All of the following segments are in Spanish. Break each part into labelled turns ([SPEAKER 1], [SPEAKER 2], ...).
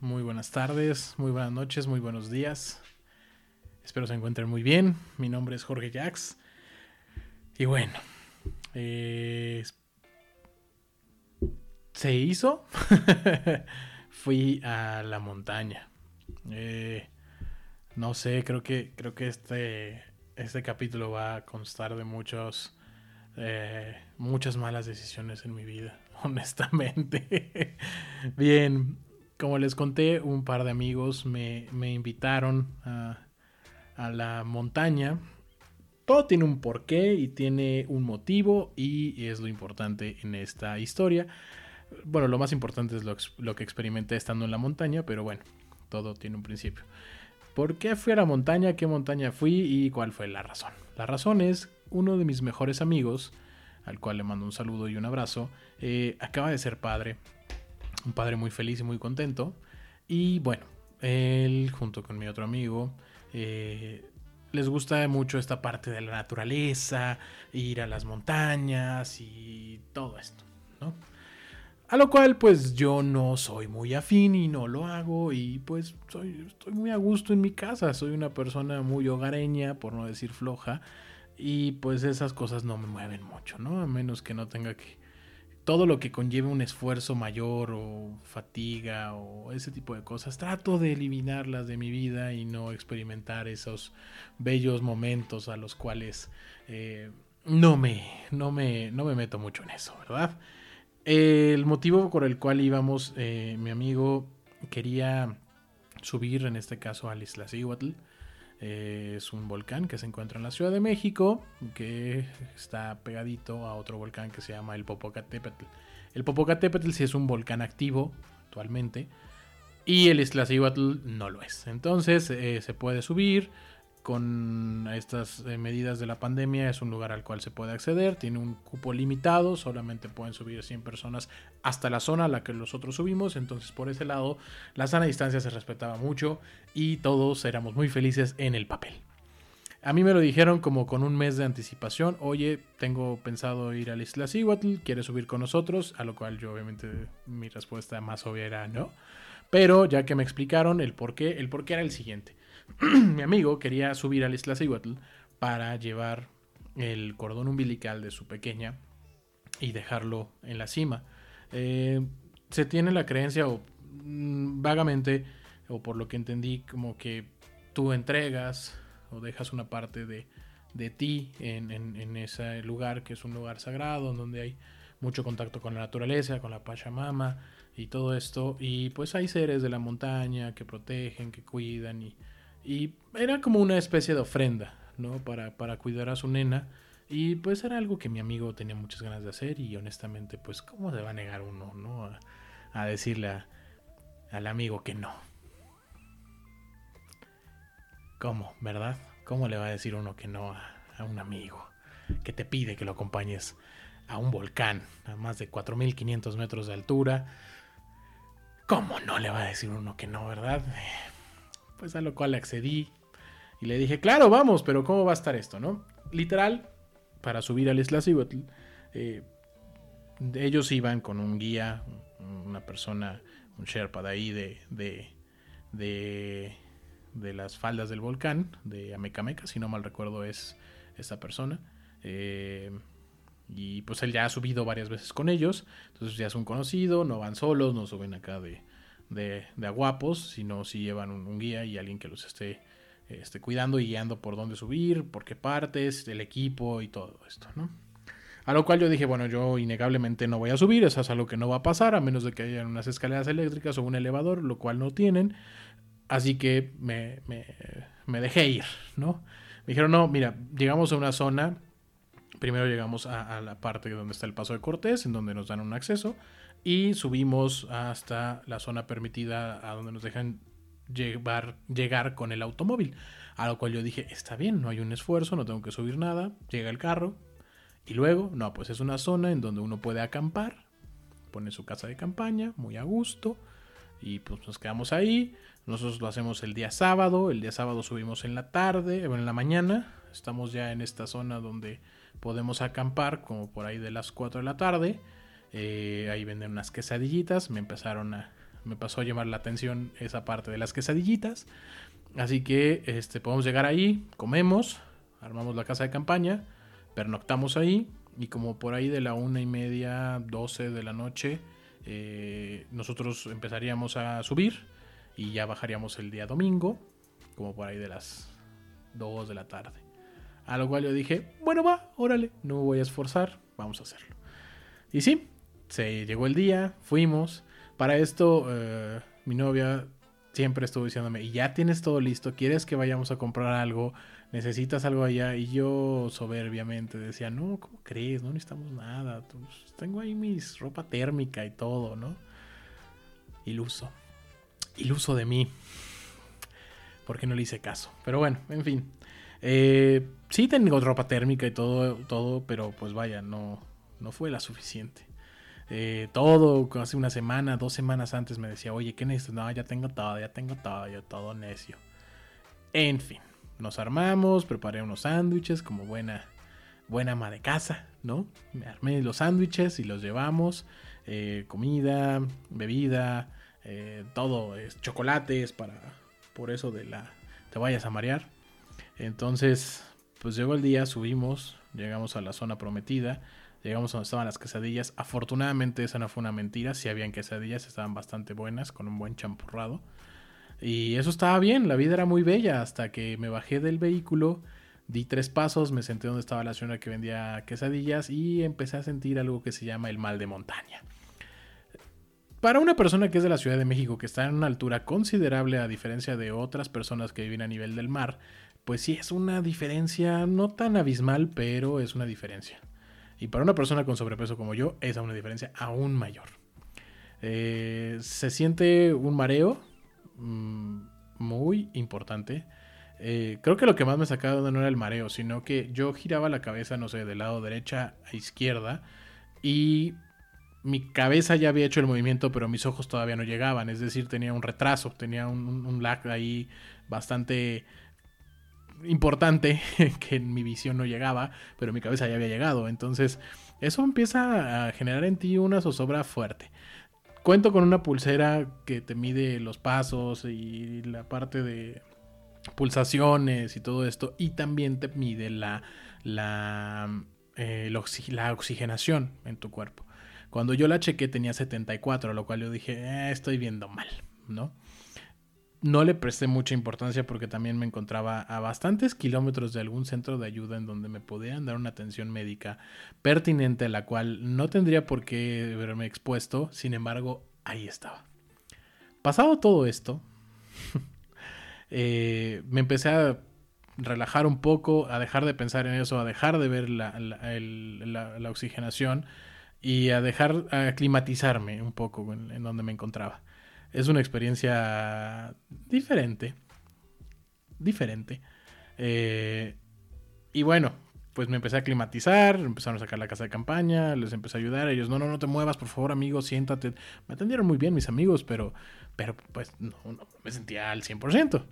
[SPEAKER 1] Muy buenas tardes, muy buenas noches, muy buenos días. Espero se encuentren muy bien. Mi nombre es Jorge Jax. Y bueno, eh, se hizo. Fui a la montaña. Eh, no sé, creo que creo que este este capítulo va a constar de muchos eh, muchas malas decisiones en mi vida, honestamente. Bien, como les conté, un par de amigos me, invitaron a, la montaña. Todo tiene un porqué y tiene un motivo y es lo importante en esta historia. Bueno, lo más importante es lo, lo, que experimenté estando en la montaña, pero bueno, todo tiene un principio. ¿Por qué fui a la montaña? ¿Qué montaña fui? ¿Y cuál fue la razón? La razón es uno de mis mejores amigos, al cual le mando un saludo y un abrazo, eh, acaba de ser padre. Un padre muy feliz y muy contento. Y bueno, él junto con mi otro amigo eh, les gusta mucho esta parte de la naturaleza, ir a las montañas y todo esto, ¿no? A lo cual pues yo no soy muy afín y no lo hago y pues soy, estoy muy a gusto en mi casa, soy una persona muy hogareña, por no decir floja, y pues esas cosas no me mueven mucho, ¿no? A menos que no tenga que... Todo lo que conlleve un esfuerzo mayor o fatiga o ese tipo de cosas, trato de eliminarlas de mi vida y no experimentar esos bellos momentos a los cuales eh, no, me, no, me, no me meto mucho en eso, ¿verdad? El motivo por el cual íbamos, eh, mi amigo quería subir, en este caso, al Isla. Eh, es un volcán que se encuentra en la Ciudad de México, que está pegadito a otro volcán que se llama el Popocatépetl. El Popocatépetl sí es un volcán activo actualmente, y el Isla Cihuatl no lo es. Entonces eh, se puede subir, con estas eh, medidas de la pandemia es un lugar al cual se puede acceder, tiene un cupo limitado, solamente pueden subir 100 personas hasta la zona a la que nosotros subimos, entonces por ese lado la sana distancia se respetaba mucho y todos éramos muy felices en el papel. A mí me lo dijeron como con un mes de anticipación, oye, tengo pensado ir a la isla Cihuatl, ¿quieres subir con nosotros? A lo cual yo obviamente mi respuesta más obvia era no. Pero ya que me explicaron el por qué, el por qué era el siguiente. mi amigo quería subir al Isla Cihuatl para llevar el cordón umbilical de su pequeña y dejarlo en la cima. Eh, se tiene la creencia, o mm, vagamente, o por lo que entendí, como que tú entregas o dejas una parte de, de ti en, en, ese lugar que es un lugar sagrado, donde hay mucho contacto con la naturaleza, con la Pachamama y todo esto. Y pues hay seres de la montaña que protegen, que cuidan y y era como una especie de ofrenda, ¿no? Para, para cuidar a su nena. Y pues era algo que mi amigo tenía muchas ganas de hacer y honestamente, pues, ¿cómo se va a negar uno, ¿no? A, decirle al amigo que no. ¿Cómo, verdad? ¿Cómo le va a decir uno que no a, a un amigo que te pide que lo acompañes a un volcán a más de 4.500 metros de altura? ¿Cómo no le va a decir uno que no, verdad? Pues a lo cual accedí y le dije, claro, vamos, pero ¿cómo va a estar esto, no? Literal, para subir al Isla Cihuatl, eh, ellos iban con un guía, una persona, un Sherpa de ahí, de, de, de, las faldas del volcán, de Amecameca, si no mal recuerdo es esa persona. Eh, y pues él ya ha subido varias veces con ellos, entonces ya es un conocido, no van solos, no suben acá de, de, de aguapos, sino si llevan un, guía y alguien que los esté, esté cuidando y guiando por dónde subir, por qué partes, el equipo y todo esto, ¿no? A lo cual yo dije, bueno, yo innegablemente no voy a subir, eso es algo que no va a pasar, a menos de que haya unas escaleras eléctricas o un elevador, lo cual no tienen. Así que me, me, me dejé ir, ¿no? Me dijeron, no, mira, llegamos a una zona, primero llegamos a, a, la parte donde está el paso de Cortés, en donde nos dan un acceso y subimos hasta la zona permitida a donde nos dejan llevar, llegar con el automóvil. A lo cual yo dije, está bien, no hay un esfuerzo, no tengo que subir nada, llega el carro. Y luego, no, pues es una zona en donde uno puede acampar, pone su casa de campaña, muy a gusto, y pues nos quedamos ahí. Nosotros lo hacemos el día sábado, el día sábado subimos en la tarde, en la mañana, estamos ya en esta zona donde podemos acampar, como por ahí de las 4 de la tarde. Eh, ahí venden unas quesadillitas. Me empezaron a, me pasó a llamar la atención esa parte de las quesadillitas. Así que este, podemos llegar ahí, comemos, armamos la casa de campaña, pernoctamos ahí y como por ahí de la una y media, doce de la noche, eh, nosotros empezaríamos a subir y ya bajaríamos el día domingo, como por ahí de las dos de la tarde. A lo cual yo dije, bueno va, órale, no me voy a esforzar, vamos a hacerlo. Y sí, se llegó el día, fuimos. Para esto, eh, mi novia siempre estuvo diciéndome, y ya tienes todo listo, quieres que vayamos a comprar algo, necesitas algo allá. Y yo soberbiamente decía, no, ¿cómo crees? No necesitamos nada. Pues, tengo ahí mis ropa térmica y todo, ¿no? Iluso. Iluso de mí. Porque no le hice caso. Pero bueno, en fin. Eh, sí tengo ropa térmica y todo, todo, pero pues vaya, no, no fue la suficiente. Eh, todo, hace una semana, dos semanas antes me decía, oye, ¿qué necesitas? No, ya tengo todo, ya tengo todo, yo todo necio. En fin, nos armamos, preparé unos sándwiches como buena, buena ama de casa, ¿no? Me armé los sándwiches y los llevamos. Eh, comida, bebida, eh, todo, es chocolates para, por eso de la, te vayas a marear. Entonces, pues llegó el día, subimos, llegamos a la zona prometida Llegamos donde estaban las quesadillas. Afortunadamente esa no fue una mentira. Si habían quesadillas, estaban bastante buenas, con un buen champurrado. Y eso estaba bien, la vida era muy bella hasta que me bajé del vehículo, di tres pasos, me senté donde estaba la señora que vendía quesadillas y empecé a sentir algo que se llama el mal de montaña. Para una persona que es de la Ciudad de México, que está en una altura considerable a diferencia de otras personas que viven a nivel del mar, pues sí es una diferencia no tan abismal, pero es una diferencia. Y para una persona con sobrepeso como yo, es una diferencia aún mayor. Eh, se siente un mareo mm, muy importante. Eh, creo que lo que más me sacaba no era el mareo, sino que yo giraba la cabeza, no sé, del lado derecha a izquierda y mi cabeza ya había hecho el movimiento, pero mis ojos todavía no llegaban. Es decir, tenía un retraso, tenía un, un lag ahí bastante importante que en mi visión no llegaba, pero mi cabeza ya había llegado. Entonces, eso empieza a generar en ti una zozobra fuerte. Cuento con una pulsera que te mide los pasos y la parte de pulsaciones y todo esto, y también te mide la, la, eh, la oxigenación en tu cuerpo. Cuando yo la chequé tenía 74, lo cual yo dije, eh, estoy viendo mal, ¿no? No le presté mucha importancia porque también me encontraba a bastantes kilómetros de algún centro de ayuda en donde me podían dar una atención médica pertinente a la cual no tendría por qué verme expuesto, sin embargo, ahí estaba. Pasado todo esto, eh, me empecé a relajar un poco, a dejar de pensar en eso, a dejar de ver la, oxigenación y a dejar a aclimatizarme un poco en donde me encontraba es una experiencia diferente. Diferente. Eh, y bueno, pues me empecé a climatizar, empezaron a sacar la casa de campaña, les empecé a ayudar. Ellos, no, no, no te muevas, por favor, amigo, siéntate. Me atendieron muy bien mis amigos, pero, pero pues no, me sentía al 100%.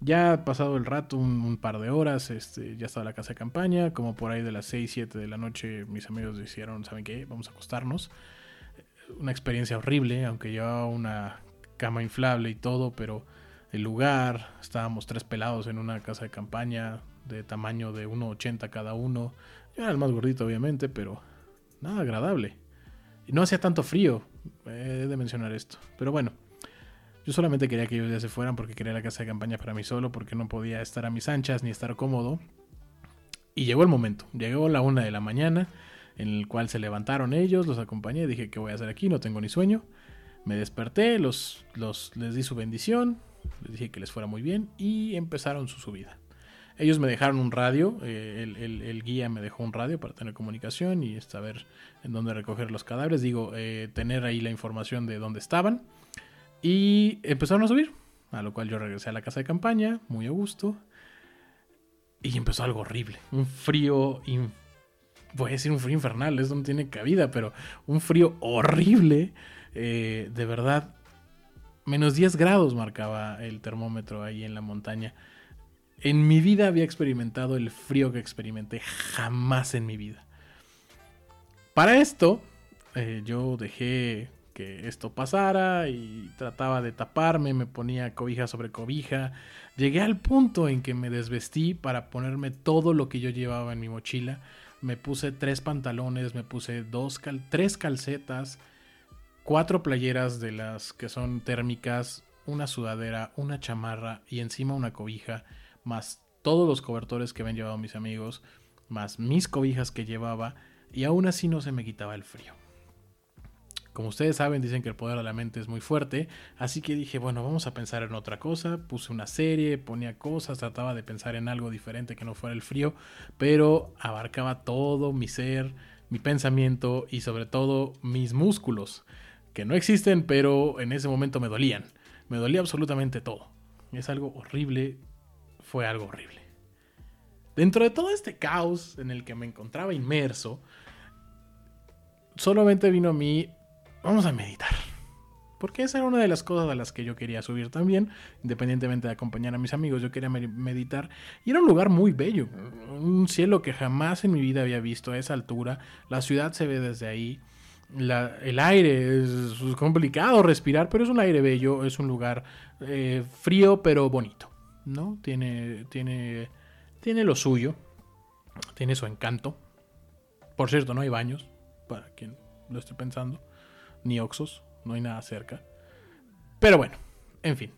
[SPEAKER 1] Ya pasado el rato, un, par de horas, este, ya estaba la casa de campaña. Como por ahí de las 6, 7 de la noche, mis amigos dijeron, ¿saben qué? Vamos a acostarnos. Una experiencia horrible, aunque llevaba una cama inflable y todo, pero el lugar, estábamos tres pelados en una casa de campaña de tamaño de 1,80 cada uno. Yo era el más gordito, obviamente, pero nada agradable. Y no hacía tanto frío, he de mencionar esto. Pero bueno, yo solamente quería que ellos ya se fueran porque quería la casa de campaña para mí solo, porque no podía estar a mis anchas ni estar cómodo. Y llegó el momento, llegó la una de la mañana, en el cual se levantaron ellos, los acompañé, dije, ¿qué voy a hacer aquí? No tengo ni sueño. Me desperté, los, los, les di su bendición, les dije que les fuera muy bien y empezaron su subida. Ellos me dejaron un radio, eh, el, guía me dejó un radio para tener comunicación y saber en dónde recoger los cadáveres, digo, eh, tener ahí la información de dónde estaban. Y empezaron a subir, a lo cual yo regresé a la casa de campaña, muy a gusto. Y empezó algo horrible, un frío, voy a decir un frío infernal, eso no tiene cabida, pero un frío horrible eh, de verdad, menos 10 grados marcaba el termómetro ahí en la montaña. En mi vida había experimentado el frío que experimenté jamás en mi vida. Para esto, eh, yo dejé que esto pasara y trataba de taparme, me ponía cobija sobre cobija. Llegué al punto en que me desvestí para ponerme todo lo que yo llevaba en mi mochila. Me puse tres pantalones, me puse dos tres calcetas, cuatro playeras de las que son térmicas, una sudadera, una chamarra y encima una cobija, más todos los cobertores que habían llevado mis amigos, más mis cobijas que llevaba, y aún así no se me quitaba el frío. Como ustedes saben, dicen que el poder de la mente es muy fuerte, así que dije, bueno, vamos a pensar en otra cosa, puse una serie, ponía cosas, trataba de pensar en algo diferente que no fuera el frío, pero abarcaba todo mi ser, mi pensamiento y sobre todo mis músculos, que no existen, pero en ese momento me dolían, me dolía absolutamente todo. Es algo horrible, fue algo horrible. Dentro de todo este caos en el que me encontraba inmerso, solamente vino a mí vamos a meditar. Porque esa era una de las cosas a las que yo quería subir también, independientemente de acompañar a mis amigos, yo quería meditar. Y era un lugar muy bello, un cielo que jamás en mi vida había visto a esa altura. La ciudad se ve desde ahí. El aire es complicado respirar, pero es un aire bello, es un lugar eh, frío pero bonito, ¿no? Tiene, tiene, tiene lo suyo, tiene su encanto. Por cierto, no hay baños, para quien lo esté pensando ni Oxos, no hay nada cerca. Pero bueno, en fin.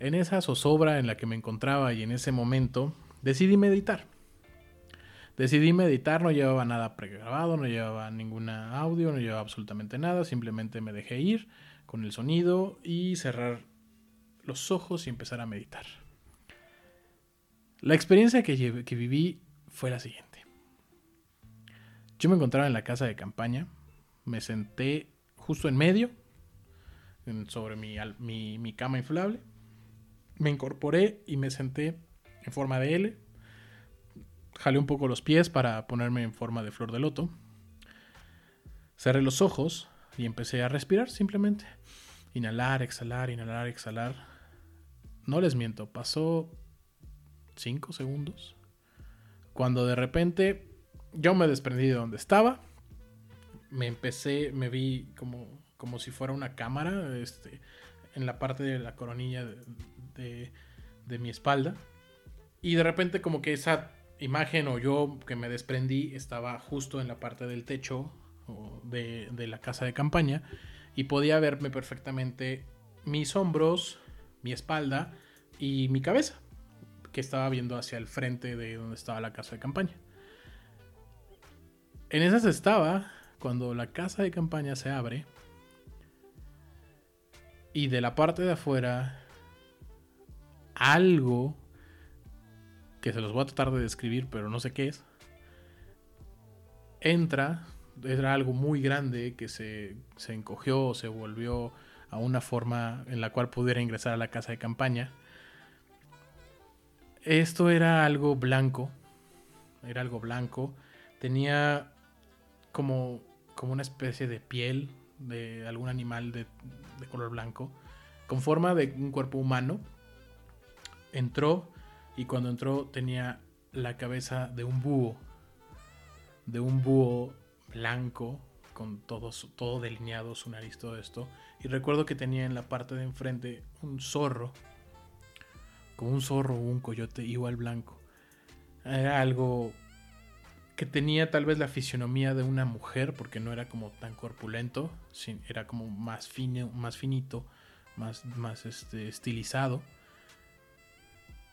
[SPEAKER 1] En esa zozobra en la que me encontraba y en ese momento, decidí meditar. Decidí meditar, no llevaba nada pregrabado, no llevaba ninguna audio, no llevaba absolutamente nada, simplemente me dejé ir con el sonido y cerrar los ojos y empezar a meditar. La experiencia que, viví fue la siguiente. Yo me encontraba en la casa de campaña, me senté justo en medio, sobre mi, mi, cama inflable. Me incorporé y me senté en forma de L. Jalé un poco los pies para ponerme en forma de flor de loto. Cerré los ojos y empecé a respirar simplemente. Inhalar, exhalar, inhalar, exhalar. No les miento, pasó 5 segundos. Cuando de repente yo me desprendí de donde estaba me empecé, me vi como, como si fuera una cámara este, en la parte de la coronilla de, de, mi espalda. Y de repente como que esa imagen o yo que me desprendí estaba justo en la parte del techo de, la casa de campaña y podía verme perfectamente mis hombros, mi espalda y mi cabeza, que estaba viendo hacia el frente de donde estaba la casa de campaña. En esas estaba cuando la casa de campaña se abre y de la parte de afuera algo que se los voy a tratar de describir, pero no sé qué es, entra, era algo muy grande que se, se encogió o se volvió a una forma en la cual pudiera ingresar a la casa de campaña. Esto era algo blanco, era algo blanco, tenía como como una especie de piel de algún animal de, color blanco, con forma de un cuerpo humano. Entró y cuando entró tenía la cabeza de un búho, de un búho blanco, con todo, todo delineado, su nariz, todo esto. Y recuerdo que tenía en la parte de enfrente un zorro, como un zorro o un coyote igual blanco. Era algo que tenía tal vez la fisionomía de una mujer, porque no era como tan corpulento, era como más fino, más finito, más, más este, estilizado.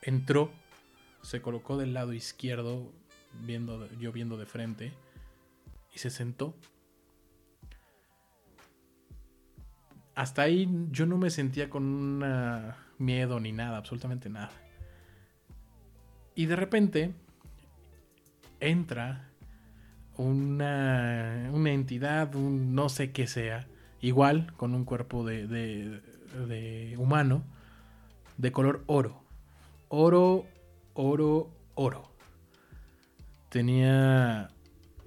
[SPEAKER 1] Entró, se colocó del lado izquierdo, viendo, yo viendo de frente, y se sentó. Hasta ahí yo no me sentía con miedo ni nada, absolutamente nada. Y de repente entra una, una entidad, un no sé qué sea, igual con un cuerpo de, de, humano, de color oro. Oro, oro, oro. Tenía,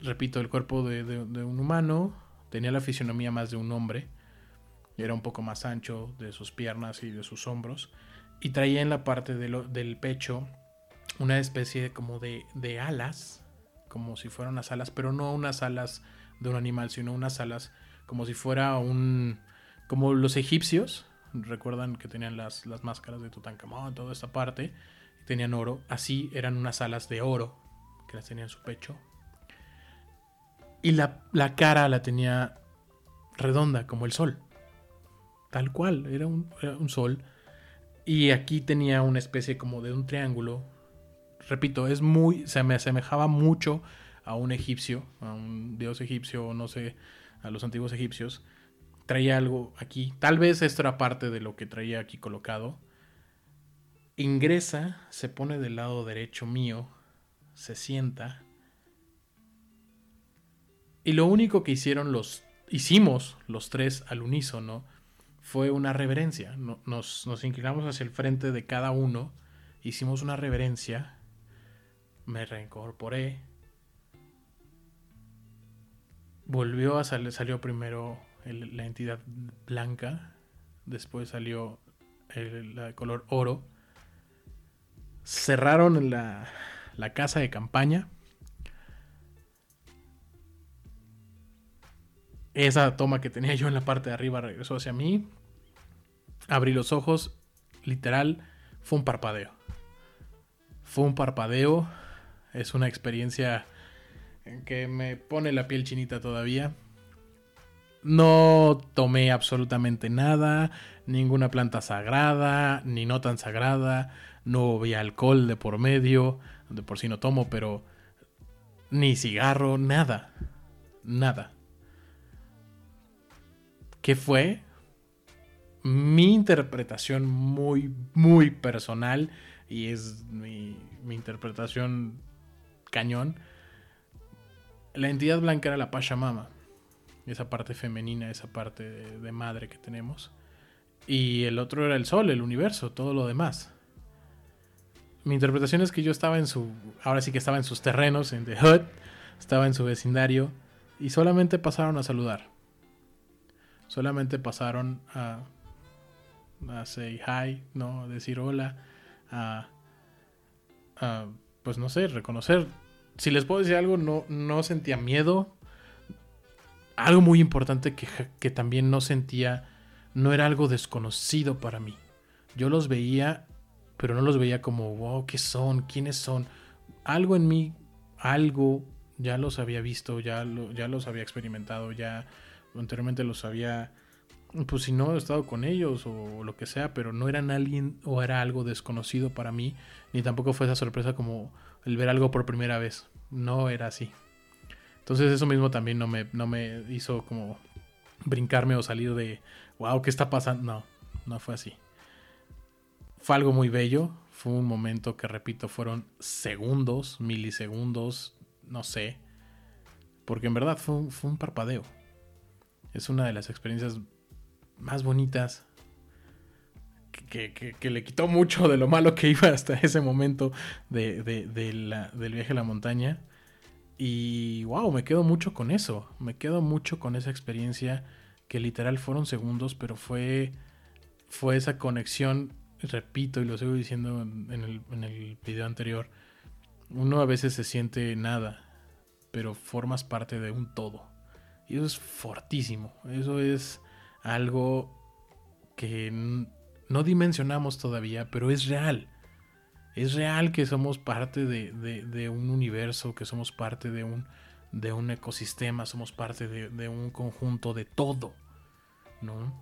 [SPEAKER 1] repito, el cuerpo de, un humano, tenía la fisionomía más de un hombre, era un poco más ancho de sus piernas y de sus hombros, y traía en la parte del pecho una especie como de, de alas, como si fueran unas alas, pero no unas alas de un animal, sino unas alas como si fuera un... como los egipcios, recuerdan que tenían las, las máscaras de Tutankamón, toda esta parte, tenían oro, así eran unas alas de oro que las tenía en su pecho. Y la, la cara la tenía redonda, como el sol. Tal cual, era un, era un sol. Y aquí tenía una especie como de un triángulo. Repito, es muy. se me asemejaba mucho a un egipcio, a un dios egipcio, no sé, a los antiguos egipcios. Traía algo aquí. Tal vez esto era parte de lo que traía aquí colocado. Ingresa, se pone del lado derecho mío, se sienta. Y lo único que hicieron los hicimos los tres al unísono fue una reverencia. Nos, nos, inclinamos hacia el frente de cada uno, hicimos una reverencia, me reincorporé, volvió a salir, salió primero la entidad blanca, después salió el, la de color oro, cerraron la, la casa de campaña, Esa toma que tenía yo en la parte de arriba regresó hacia mí. Abrí los ojos. Literal, fue un parpadeo. Fue un parpadeo. Es una experiencia que me pone la piel chinita todavía. No tomé absolutamente nada, ninguna planta sagrada, ni no tan sagrada, no había alcohol de por medio, de por sí no tomo, pero ni cigarro, nada, nada. ¿Qué fue mi interpretación muy, muy personal y es mi, interpretación cañón. La entidad blanca era la Pachamama, esa parte femenina, esa parte de, madre que tenemos. Y el otro era el sol, el universo, todo lo demás. Mi interpretación es que yo estaba en su. Ahora sí que estaba en sus terrenos, en The Hood, estaba en su vecindario, y solamente pasaron a saludar. Solamente pasaron a, a say hi, ¿no? A decir hola, a, pues no sé, reconocer. Si les puedo decir algo, no, no sentía miedo. Algo muy importante que, que también no sentía, no era algo desconocido para mí. Yo los veía, pero no los veía como, wow, ¿qué son? ¿Quiénes son? Algo en mí, algo, ya los había visto, ya, lo, ya los había experimentado, ya anteriormente los había, pues si no, he estado con ellos o lo que sea, pero no eran alguien o era algo desconocido para mí, ni tampoco fue esa sorpresa como el ver algo por primera vez. No era así. Entonces eso mismo también no me, no me hizo como brincarme o salir de, wow, ¿qué está pasando? No, no fue así. Fue algo muy bello, fue un momento que, repito, fueron segundos, milisegundos, no sé, porque en verdad fue, fue un parpadeo. Es una de las experiencias más bonitas. Que, le quitó mucho de lo malo que iba hasta ese momento de, del viaje a la montaña. Y wow, me quedo mucho con eso. Me quedo mucho con esa experiencia que literal fueron segundos, pero fue, fue esa conexión, repito y lo sigo diciendo en el, en el video anterior, uno a veces se siente nada, pero formas parte de un todo. Y eso es fortísimo. Eso es algo que no dimensionamos todavía, pero es real. Es real que somos parte de, un universo, que somos parte de un, de ecosistema, somos parte de, un conjunto de todo. ¿no?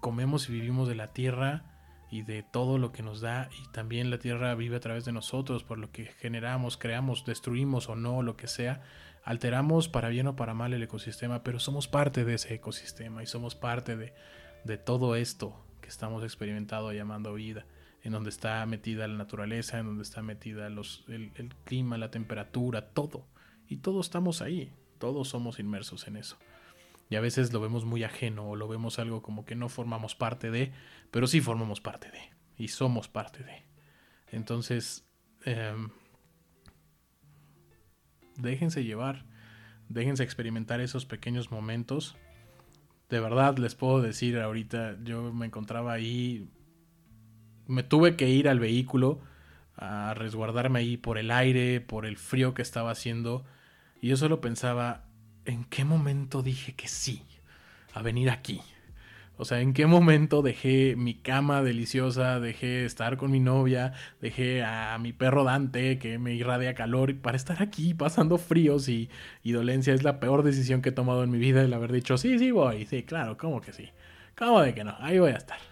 [SPEAKER 1] Comemos y vivimos de la tierra y de todo lo que nos da y también la tierra vive a través de nosotros por lo que generamos, creamos, destruimos o no, lo que sea alteramos para bien o para mal el ecosistema, pero somos parte de ese ecosistema y somos parte de, todo esto que estamos experimentando llamando vida, en donde está metida la naturaleza, en donde está metida los, el, clima, la temperatura, todo. Y todos estamos ahí, todos somos inmersos en eso. Y a veces lo vemos muy ajeno o lo vemos algo como que no formamos parte de, pero sí formamos parte de. Y somos parte de. Entonces, em, déjense llevar, déjense experimentar esos pequeños momentos. De verdad les puedo decir ahorita, yo me encontraba ahí, me tuve que ir al vehículo a resguardarme ahí por el aire, por el frío que estaba haciendo. Y yo solo pensaba, ¿en qué momento dije que sí? a venir aquí. O sea, ¿en qué momento dejé mi cama deliciosa, dejé estar con mi novia, dejé a mi perro Dante que me irradia calor para estar aquí pasando fríos y, y dolencia? Es la peor decisión que he tomado en mi vida el haber dicho, sí, sí voy, sí, claro, ¿cómo que sí? ¿Cómo de que no? Ahí voy a estar.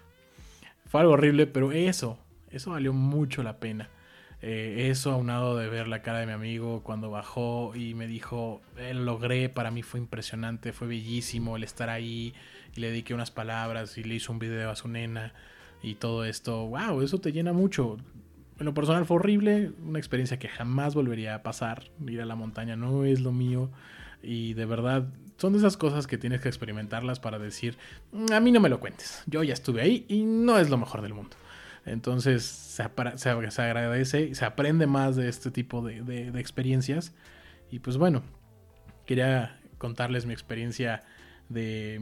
[SPEAKER 1] Fue algo horrible, pero eso, eso valió mucho la pena. Eh, eso aunado de ver la cara de mi amigo cuando bajó y me dijo, eh, logré, para mí fue impresionante, fue bellísimo el estar ahí y le dediqué unas palabras y le hizo un video a su nena y todo esto, wow, eso te llena mucho. En lo personal fue horrible, una experiencia que jamás volvería a pasar, ir a la montaña no es lo mío y de verdad son de esas cosas que tienes que experimentarlas para decir, mm, a mí no me lo cuentes, yo ya estuve ahí y no es lo mejor del mundo. Entonces se, se, agradece, se aprende más de este tipo de, experiencias. Y pues bueno, quería contarles mi experiencia de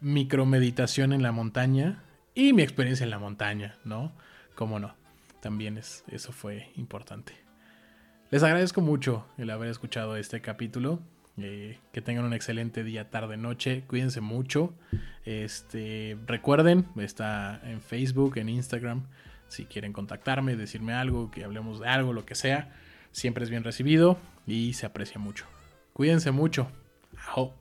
[SPEAKER 1] micromeditación en la montaña y mi experiencia en la montaña, ¿no? Cómo no, también es, eso fue importante. Les agradezco mucho el haber escuchado este capítulo. Eh, que tengan un excelente día, tarde, noche. Cuídense mucho. Este, recuerden, está en Facebook, en Instagram. Si quieren contactarme, decirme algo, que hablemos de algo, lo que sea, siempre es bien recibido y se aprecia mucho. Cuídense mucho. Ajo.